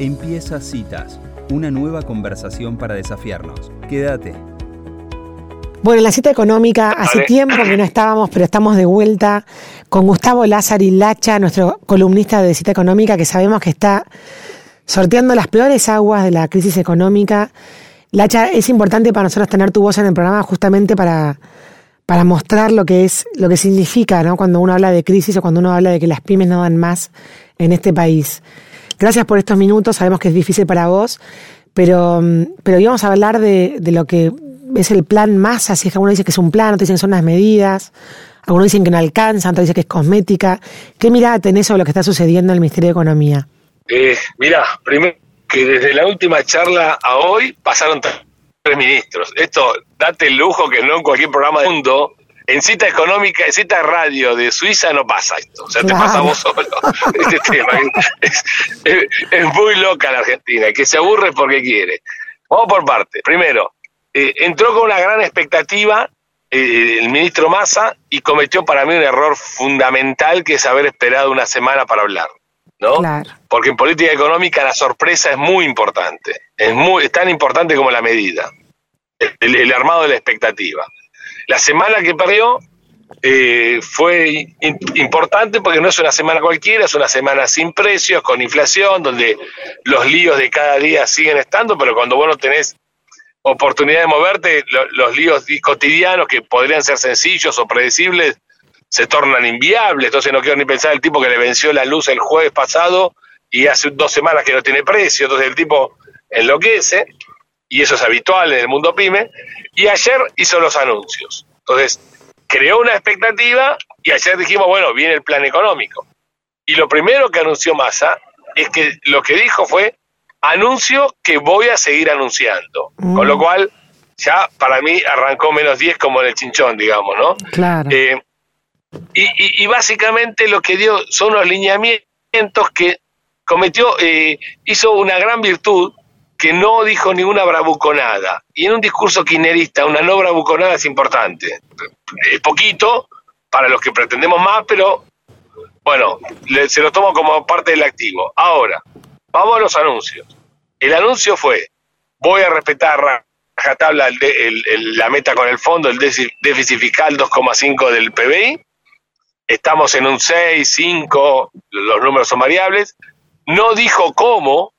Empieza Citas, una nueva conversación para desafiarnos. Quédate. Bueno, en la cita económica hace tiempo que no estábamos, pero estamos de vuelta con Gustavo Lázari Lacha, nuestro columnista de cita económica, que sabemos que está sorteando las peores aguas de la crisis económica. Lacha, es importante para nosotros tener tu voz en el programa justamente para, para mostrar lo que es, lo que significa, ¿no? Cuando uno habla de crisis o cuando uno habla de que las pymes no dan más en este país. Gracias por estos minutos, sabemos que es difícil para vos, pero, pero íbamos a hablar de, lo que es el plan más, así es que algunos dicen que es un plan, otros dicen que son unas medidas, algunos dicen que no alcanzan, otros dicen que es cosmética. ¿Qué mirada tenés sobre lo que está sucediendo en el Ministerio de Economía? Eh, mira, primero que desde la última charla a hoy pasaron tres ministros. Esto, date el lujo que no en cualquier programa del mundo en cita económica, en cita radio de Suiza no pasa esto. O sea, te pasamos solo este tema. Es, muy loca la Argentina, que se aburre porque quiere. Vamos por parte. Primero, eh, entró con una gran expectativa eh, el ministro Massa y cometió para mí un error fundamental que es haber esperado una semana para hablar. ¿no? Porque en política económica la sorpresa es muy importante. Es, muy, es tan importante como la medida. el armado de la expectativa. La semana que perdió eh, fue importante porque no es una semana cualquiera, es una semana sin precios, con inflación, donde los líos de cada día siguen estando, pero cuando vos no tenés oportunidad de moverte, los líos cotidianos que podrían ser sencillos o predecibles se tornan inviables. Entonces no quiero ni pensar el tipo que le venció la luz el jueves pasado y hace dos semanas que no tiene precio, entonces el tipo enloquece y eso es habitual en el mundo pyme, y ayer hizo los anuncios. Entonces, creó una expectativa y ayer dijimos, bueno, viene el plan económico. Y lo primero que anunció Massa es que lo que dijo fue, anuncio que voy a seguir anunciando. Con lo mm. cual, ya para mí arrancó menos 10 como en el chinchón, digamos, ¿no? Claro. Eh, y, y, básicamente lo que dio son unos lineamientos que cometió, eh, hizo una gran virtud, que no dijo ninguna bravuconada. Y en un discurso quinerista, una no bravuconada es importante. Es poquito para los que pretendemos más, pero bueno, se lo tomo como parte del activo. Ahora, vamos a los anuncios. El anuncio fue, voy a respetar rajatabla la meta con el fondo, el déficit fiscal 2,5 del PBI. Estamos en un 6, 5, los números son variables. No dijo cómo,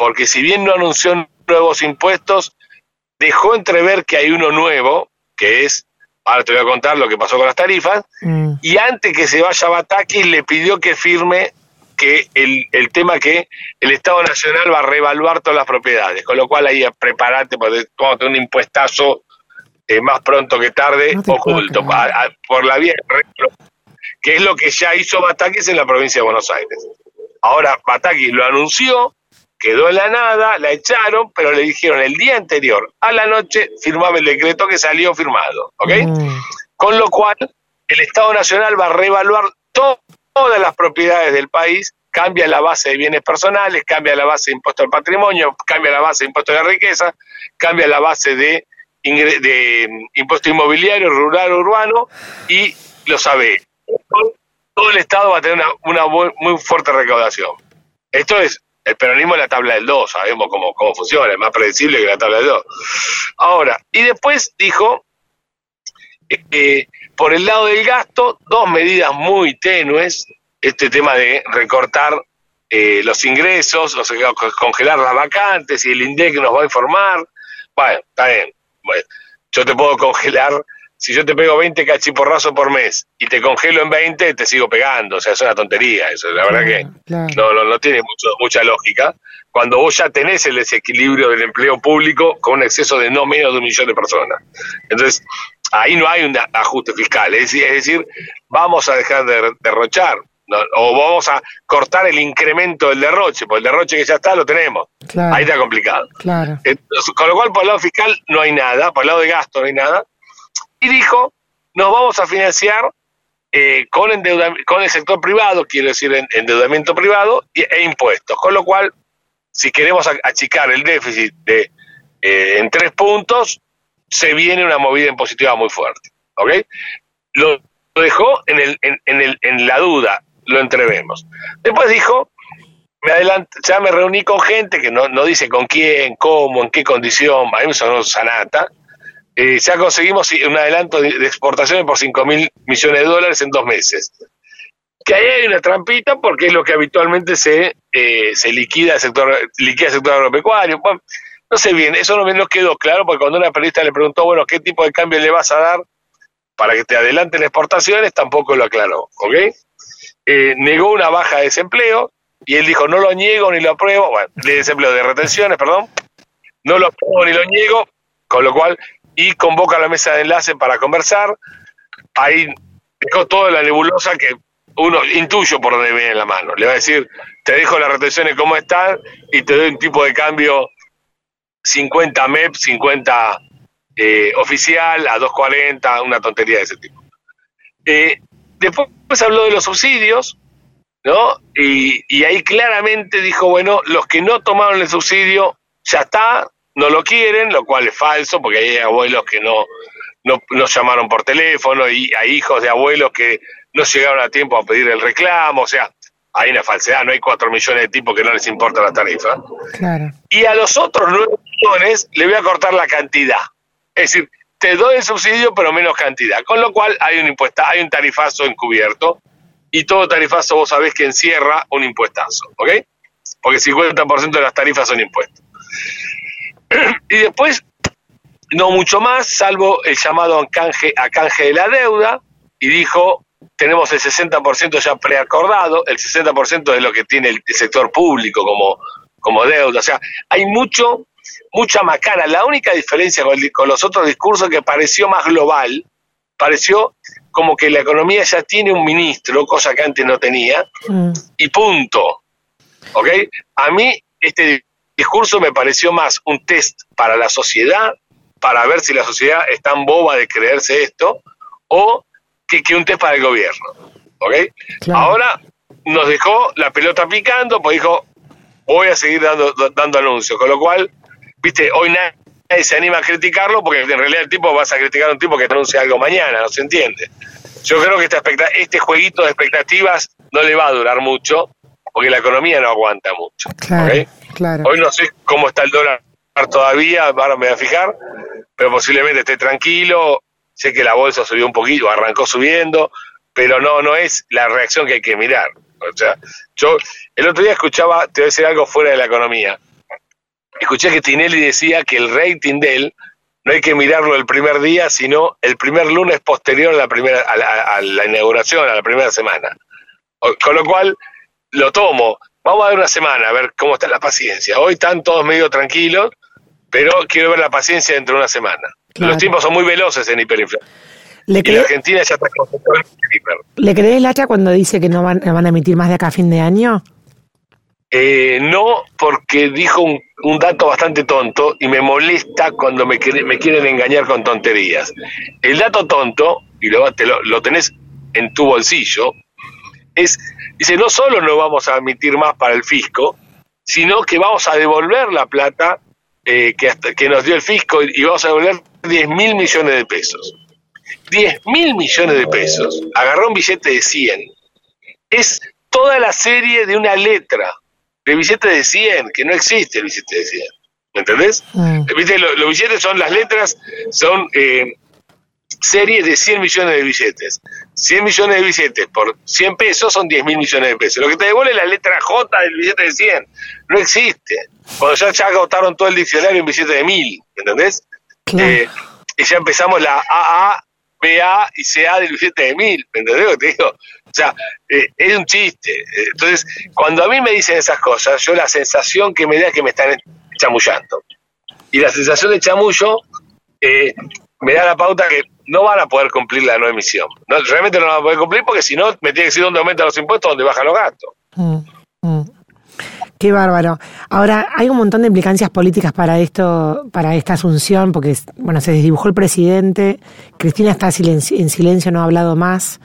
porque si bien no anunció nuevos impuestos, dejó entrever que hay uno nuevo, que es, ahora te voy a contar lo que pasó con las tarifas, mm. y antes que se vaya a Bataki le pidió que firme que el, el, tema que el Estado Nacional va a reevaluar todas las propiedades, con lo cual ahí preparate porque vamos a tener un impuestazo eh, más pronto que tarde oculto, por la vía que es lo que ya hizo Batakis en la provincia de Buenos Aires. Ahora Batakis lo anunció, quedó en la nada, la echaron, pero le dijeron el día anterior, a la noche, firmaba el decreto que salió firmado, ¿ok? Mm. Con lo cual, el Estado Nacional va a reevaluar todas las propiedades del país, cambia la base de bienes personales, cambia la base de impuesto al patrimonio, cambia la base de impuesto a la riqueza, cambia la base de, de mm, impuesto inmobiliario, rural, urbano, y lo sabe. Todo el Estado va a tener una, una muy fuerte recaudación. Esto es el peronismo es la tabla del 2, sabemos cómo, cómo funciona, es más predecible que la tabla del 2. Ahora, y después dijo, eh, por el lado del gasto, dos medidas muy tenues, este tema de recortar eh, los ingresos, o sea, congelar las vacantes y el INDEC nos va a informar. Bueno, está bien. Yo te puedo congelar si yo te pego 20 cachiporrazos por mes y te congelo en 20, te sigo pegando. O sea, es una tontería eso. La verdad que no, no, no, tiene mucho, mucha lógica. Cuando vos ya tenés el desequilibrio del empleo público con un exceso de no menos de un millón de personas. Entonces, ahí no hay un ajuste fiscal. Es decir, vamos a dejar de derrochar. o vamos a cortar el incremento del derroche, porque el derroche que ya está lo tenemos. Ahí está complicado. con lo cual, por el lado fiscal no hay nada, por el lado de gasto no hay nada y dijo, nos vamos a financiar eh, con, con el sector privado, quiero decir endeudamiento privado e impuestos. Con lo cual, si queremos achicar el déficit de eh, en tres puntos, se viene una movida impositiva muy fuerte. ¿Ok? Lo, dejó en, el, en, el, en la duda, lo entrevemos. Después dijo me adelanto, ya me reuní con gente que no, no dice con quién, cómo, en qué condición, a mí me sonó sanata. Eh, ya conseguimos un adelanto de, exportaciones por 5 mil millones de dólares en dos meses. Que ahí hay una trampita porque es lo que habitualmente se, eh, se liquida el sector, liquida el sector agropecuario. no sé bien, eso no me quedó claro porque cuando una periodista le preguntó, bueno, ¿qué tipo de cambio le vas a dar para que te adelanten exportaciones? Tampoco lo aclaró, ¿ok? Eh, negó una baja de desempleo, y él dijo, no lo niego ni lo apruebo, bueno, de desempleo, de retenciones, perdón, no lo apruebo ni lo niego, con lo cual, y convoca a la mesa de enlace para conversar, ahí dejó toda la nebulosa que uno intuyo por donde viene la mano, le va a decir, te dejo las retenciones como están y te doy un tipo de cambio 50 MEP, 50 eh, oficial, a 240, una tontería de ese tipo. Eh, después habló de los subsidios, ¿no? Y, ahí claramente dijo, bueno, los que no tomaron el subsidio, ya está, no lo quieren, lo cual es falso, porque hay abuelos que no, no, llamaron por teléfono y hay hijos de abuelos que no llegaron a tiempo a pedir el reclamo, o sea, hay una falsedad, no hay cuatro millones de tipos que no les importa la tarifa. Y a los otros nueve millones le voy a cortar la cantidad. Es decir, te doy el subsidio pero menos cantidad. Con lo cual hay un impuesto, hay un tarifazo encubierto y todo tarifazo vos sabés que encierra un impuestazo, ¿ok? Porque 50% de las tarifas son impuestos. Y después, no mucho más, salvo el llamado a canje, a canje de la deuda, y dijo, tenemos el 60% ya preacordado, el 60% de lo que tiene el sector público como, como deuda. O sea, hay mucho, mucha macana. La única diferencia con, con los otros discursos que pareció más global, pareció como que la economía ya tiene un ministro, cosa que antes no tenía, mm. y punto. ¿Ok? A mí este discurso me pareció más un test para la sociedad, para ver si la sociedad es tan boba de creerse esto, o que, que un test para el gobierno. ¿Ok? Ahora nos dejó la pelota picando, pues dijo, voy a seguir dando, dando anuncios, con lo cual, viste, hoy nadie se anima a criticarlo porque en realidad el tipo vas a criticar a un tipo que anuncia algo mañana, no se entiende. Yo creo que esta este jueguito de expectativas no le va a durar mucho porque la economía no aguanta mucho. Claro, Hoy no sé cómo está el dólar todavía, ahora me voy a fijar, pero posiblemente esté tranquilo. Sé que la bolsa subió un poquito, arrancó subiendo, pero no, no es la reacción que hay que mirar. O sea, yo el otro día escuchaba, te voy a decir algo fuera de la economía escuché que Tinelli decía que el rating de él no hay que mirarlo el primer día, sino el primer lunes posterior a la, primera, a la, inauguración, a la primera semana. Con lo cual, lo tomo. Vamos a ver una semana, a ver cómo está la paciencia. Hoy están todos medio tranquilos, pero quiero ver la paciencia dentro de una semana. Los tiempos son muy veloces en hiperinflación. ¿Le y Argentina ya está en hiper. ¿Le crees el hacha cuando dice que no van, van a emitir más de acá a fin de año? Eh, no, porque dijo un, dato bastante tonto y me molesta cuando me, me, quieren engañar con tonterías. El dato tonto, y lo, lo, tenés en tu bolsillo, es, dice, no solo no vamos a emitir más para el fisco, sino que vamos a devolver la plata eh, que, que nos dio el fisco y, vamos a devolver 10 mil millones de pesos. 10 mil millones de pesos. Agarró un billete de 100. Es toda la serie de una letra el billete de 100, que no existe el billete de 100. ¿Me entendés? Mm. ¿Viste? Los, billetes son las letras, son eh, series de 100 millones de billetes. 100 millones de billetes por 100 pesos son 10 mil millones de pesos. Lo que te devuelve es la letra J del billete de 100. No existe. Cuando ya, ya agotaron todo el diccionario en billete de 1000, ¿me entendés? Eh, y ya empezamos la AA, BA y CA del billete de 1000, ¿me entendés lo que te digo? O sea, eh, es un chiste. Entonces, cuando a mí me dicen esas cosas, yo la sensación que me da es que me están chamullando. Y la sensación de chamullo eh, me da la pauta que no van a poder cumplir la no emisión. No, realmente no van a poder cumplir porque si no, me tiene que decir dónde aumentan los impuestos, dónde bajan los gastos. Mm, mm. Qué bárbaro. Ahora, hay un montón de implicancias políticas para esto, para esta asunción, porque, bueno, se desdibujó el presidente, Cristina está en silencio, no ha hablado más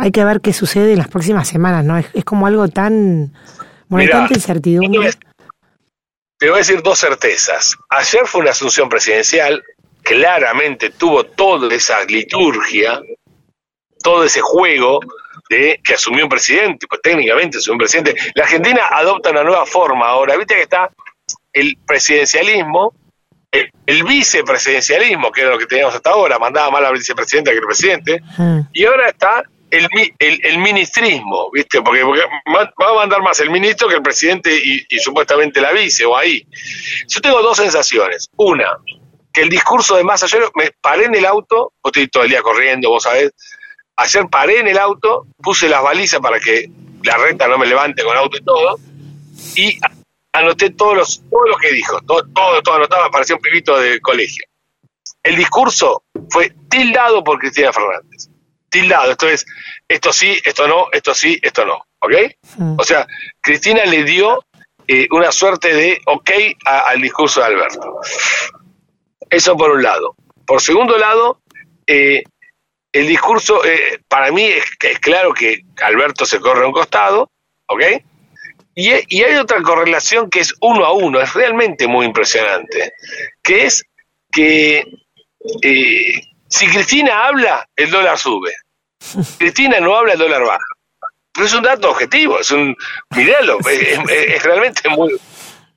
hay que ver qué sucede en las próximas semanas, ¿no? Es, como algo tan... Bueno, tanta incertidumbre. Te voy a decir dos certezas. Ayer fue una asunción presidencial, claramente tuvo toda esa liturgia, todo ese juego, de que asumió un presidente, pues técnicamente asumió un presidente. La Argentina adopta una nueva forma ahora, viste que está el presidencialismo, el, vicepresidencialismo, que era lo que teníamos hasta ahora, mandaba más la vicepresidenta que el presidente, mm. y ahora está el, el, ministrismo, ¿viste? Porque, va a mandar más el ministro que el presidente y, supuestamente la vice, o ahí. Yo tengo dos sensaciones. Una, que el discurso de Massa, yo me paré en el auto, vos estoy todo el día corriendo, vos sabés, ayer paré en el auto, puse las balizas para que la renta no me levante con auto y todo, y anoté todos los, todo lo que dijo, todo, todo, todo anotado, parecía un pibito de colegio. El discurso fue tildado por Cristina Fernández. Tildado, esto es, esto sí, esto no, esto sí, esto no. ¿Ok? O sea, Cristina le dio eh, una suerte de ok al discurso de Alberto. Eso por un lado. Por segundo lado, eh, el discurso, eh, para mí es, es, claro que Alberto se corre a un costado, ¿ok? Y, hay otra correlación que es uno a uno, es realmente muy impresionante, que es que eh, si Cristina habla, el dólar sube. Cristina no habla, el dólar baja. Pero es un dato objetivo, es un, miralo, es, realmente muy,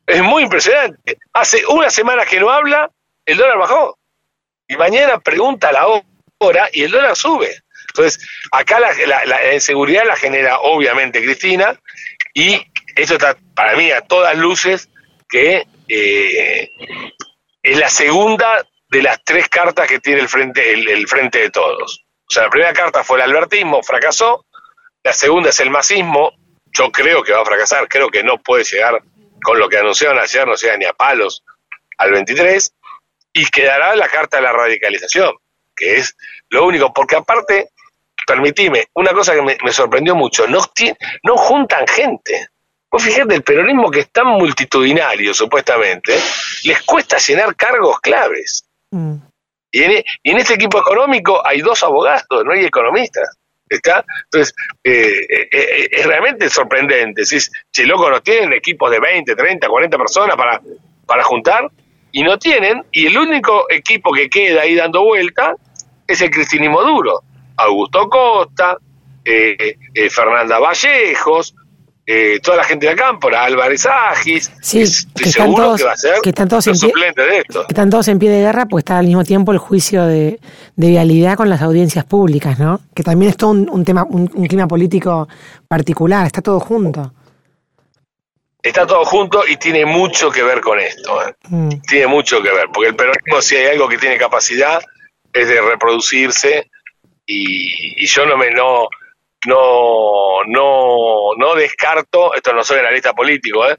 es muy impresionante. Hace una semana que no habla, el dólar bajó. Y mañana pregunta la hora y el dólar sube. Entonces, acá la, la inseguridad la genera obviamente Cristina y esto está para mí a todas luces que eh, es la segunda de las tres cartas que tiene el frente, el, frente de todos. O sea, la primera carta fue el albertismo, fracasó. La segunda es el masismo. Yo creo que va a fracasar, creo que no puede llegar con lo que anunciaron ayer, no llega ni a palos al 23. Y quedará la carta de la radicalización, que es lo único, porque aparte, permitime, una cosa que me, me sorprendió mucho, no, no juntan gente. Vos fíjate, el peronismo que es tan multitudinario, supuestamente, les cuesta llenar cargos claves. Mm. Y, en, este equipo económico hay dos abogados, no hay economistas. ¿Está? Entonces, eh, eh, eh, es realmente sorprendente. Si, che, loco, no tienen equipos de 20, 30, 40 personas para, para juntar, y no tienen, y el único equipo que queda ahí dando vuelta es el cristinismo duro. Augusto Costa, Fernanda Vallejos, eh, toda la gente de acá, por Álvarez Agis, sí, que están todos, que va a ser que están todos en pie, de esto. Que están todos en pie de guerra, pues está al mismo tiempo el juicio de, vialidad con las audiencias públicas, ¿no? Que también es todo un, tema, un, clima político particular, está todo junto. Está todo junto y tiene mucho que ver con esto. ¿eh? Mm. Tiene mucho que ver, porque el peronismo, si hay algo que tiene capacidad, es de reproducirse y, y yo no me no no, no, no descarto, esto no soy analista político, ¿eh?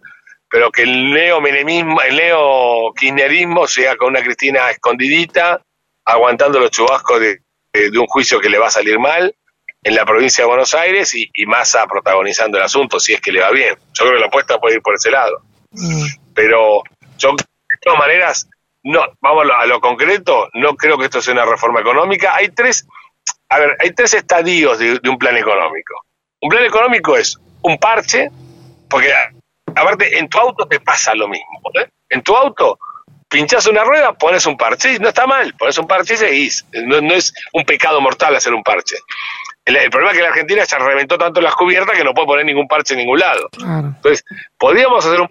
pero que el neo-menemismo, el neo-kirchnerismo sea con una Cristina escondidita, aguantando los chubascos de, un juicio que le va a salir mal en la provincia de Buenos Aires y, y Massa protagonizando el asunto, si es que le va bien. Yo creo que la apuesta puede ir por ese lado. Mm. Pero yo, de todas maneras, no, vamos a lo concreto, no creo que esto sea una reforma económica. Hay tres a ver, hay tres estadios de, un plan económico. Un plan económico es un parche, porque aparte en tu auto te pasa lo mismo. ¿eh? En tu auto pinchas una rueda, pones un parche, no está mal, pones un parche y seguís. No, es un pecado mortal hacer un parche. El, problema es que la Argentina se reventó tanto las cubiertas que no puede poner ningún parche en ningún lado. Entonces, podríamos hacer un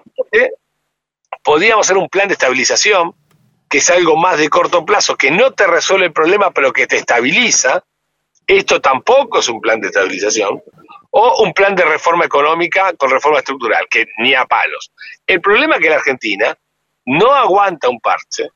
podríamos hacer un plan de estabilización, que es algo más de corto plazo, que no te resuelve el problema, pero que te estabiliza, esto tampoco es un plan de estabilización, o un plan de reforma económica con reforma estructural, que ni a palos. El problema es que la Argentina no aguanta un parche,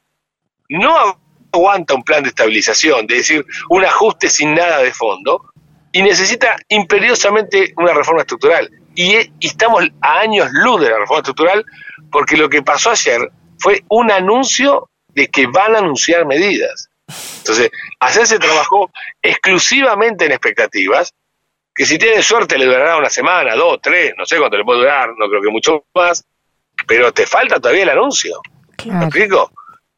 no aguanta un plan de estabilización, de decir, un ajuste sin nada de fondo, y necesita imperiosamente una reforma estructural. Y, y estamos a años luz de la reforma estructural, porque lo que pasó ayer fue un anuncio de que van a anunciar medidas. Entonces, hacer se trabajó exclusivamente en expectativas, que si tiene suerte le durará una semana, dos, tres, no sé cuánto le puede durar, no creo que mucho más, pero te falta todavía el anuncio. ¿Me explico?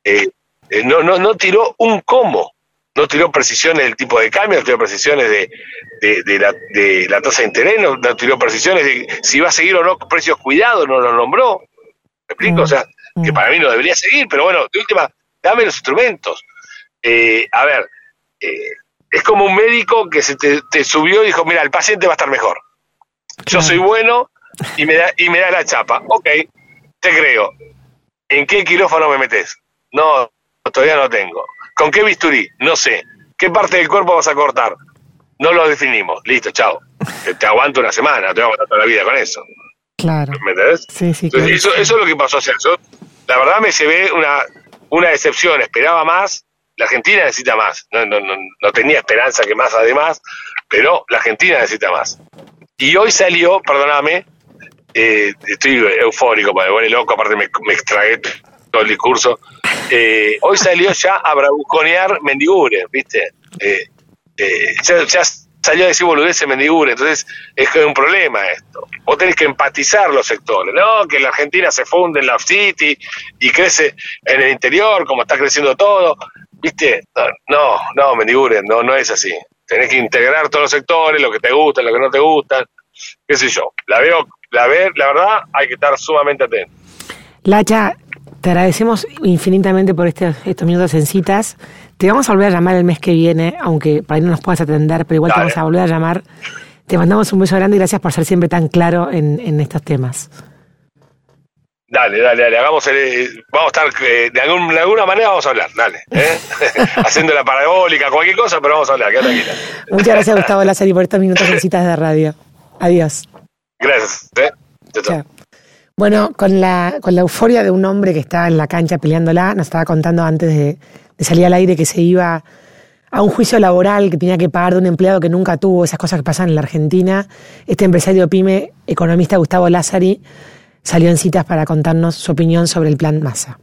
Eh, eh, no, no, no tiró un cómo, no tiró precisiones del tipo de cambio, no tiró precisiones de, de, la, de la tasa de interés, no, tiró precisiones de si va a seguir o no precios cuidados, no lo nombró. ¿Me explico? O sea, que mm. para mí no debería seguir, pero bueno, de última, dame los instrumentos. Eh, a ver, eh, es como un médico que se te, subió y dijo, mira, el paciente va a estar mejor. Yo soy bueno y me, da, y me da la chapa. Ok, te creo. ¿En qué quirófano me metes? No, todavía no tengo. ¿Con qué bisturí? No sé. ¿Qué parte del cuerpo vas a cortar? No lo definimos. Listo, chao. Te, aguanto una semana, te voy a aguantar toda la vida con eso. Claro. ¿Me entendés? Sí, sí, eso, eso, es lo que pasó. O sea, la verdad me llevé una, una decepción. Esperaba más. La Argentina necesita más. No, no, no, no tenía esperanza que más además, pero la Argentina necesita más. Y hoy salió, perdóname, eh, estoy eufórico, me vuelve loco, aparte me, me extragué todo el discurso. Eh, hoy salió ya a bravuconear Mendigure, ¿viste? Eh, eh, ya, salió a decir boludeces Mendigure, entonces es que un problema esto. Vos tenés que empatizar los sectores, ¿no? Que la Argentina se funde en la City y crece en el interior, como está creciendo todo, ¿viste? No, no, Mendigure, no, no es así. Tenés que integrar todos los sectores, lo que te gusta, lo que no te gustan, qué sé yo. La veo, la, ver, la verdad, hay que estar sumamente atento. Lacha, te agradecemos infinitamente por este, estos minutos en citas. Te vamos a volver a llamar el mes que viene, aunque para ahí no nos puedas atender, pero igual te vamos a volver a llamar. Te mandamos un beso grande y gracias por ser siempre tan claro en, estos temas. Dale, dale, dale, hagamos el, vamos a estar, eh, de, alguna manera vamos a hablar, dale, ¿eh? haciendo la parabólica, cualquier cosa, pero vamos a hablar, quédate tranquila. Muchas gracias Gustavo Lázaro por estos minutos en citas de radio. Adiós. Gracias, ¿eh? Chao. Bueno, con la, con la euforia de un hombre que está en la cancha peleándola, nos estaba contando antes de, salir al aire que se iba a un juicio laboral que tenía que pagar de un empleado que nunca tuvo, esas cosas que pasan en la Argentina. Este empresario pyme, economista Gustavo Lázari, salió en citas para contarnos su opinión sobre el plan Massa.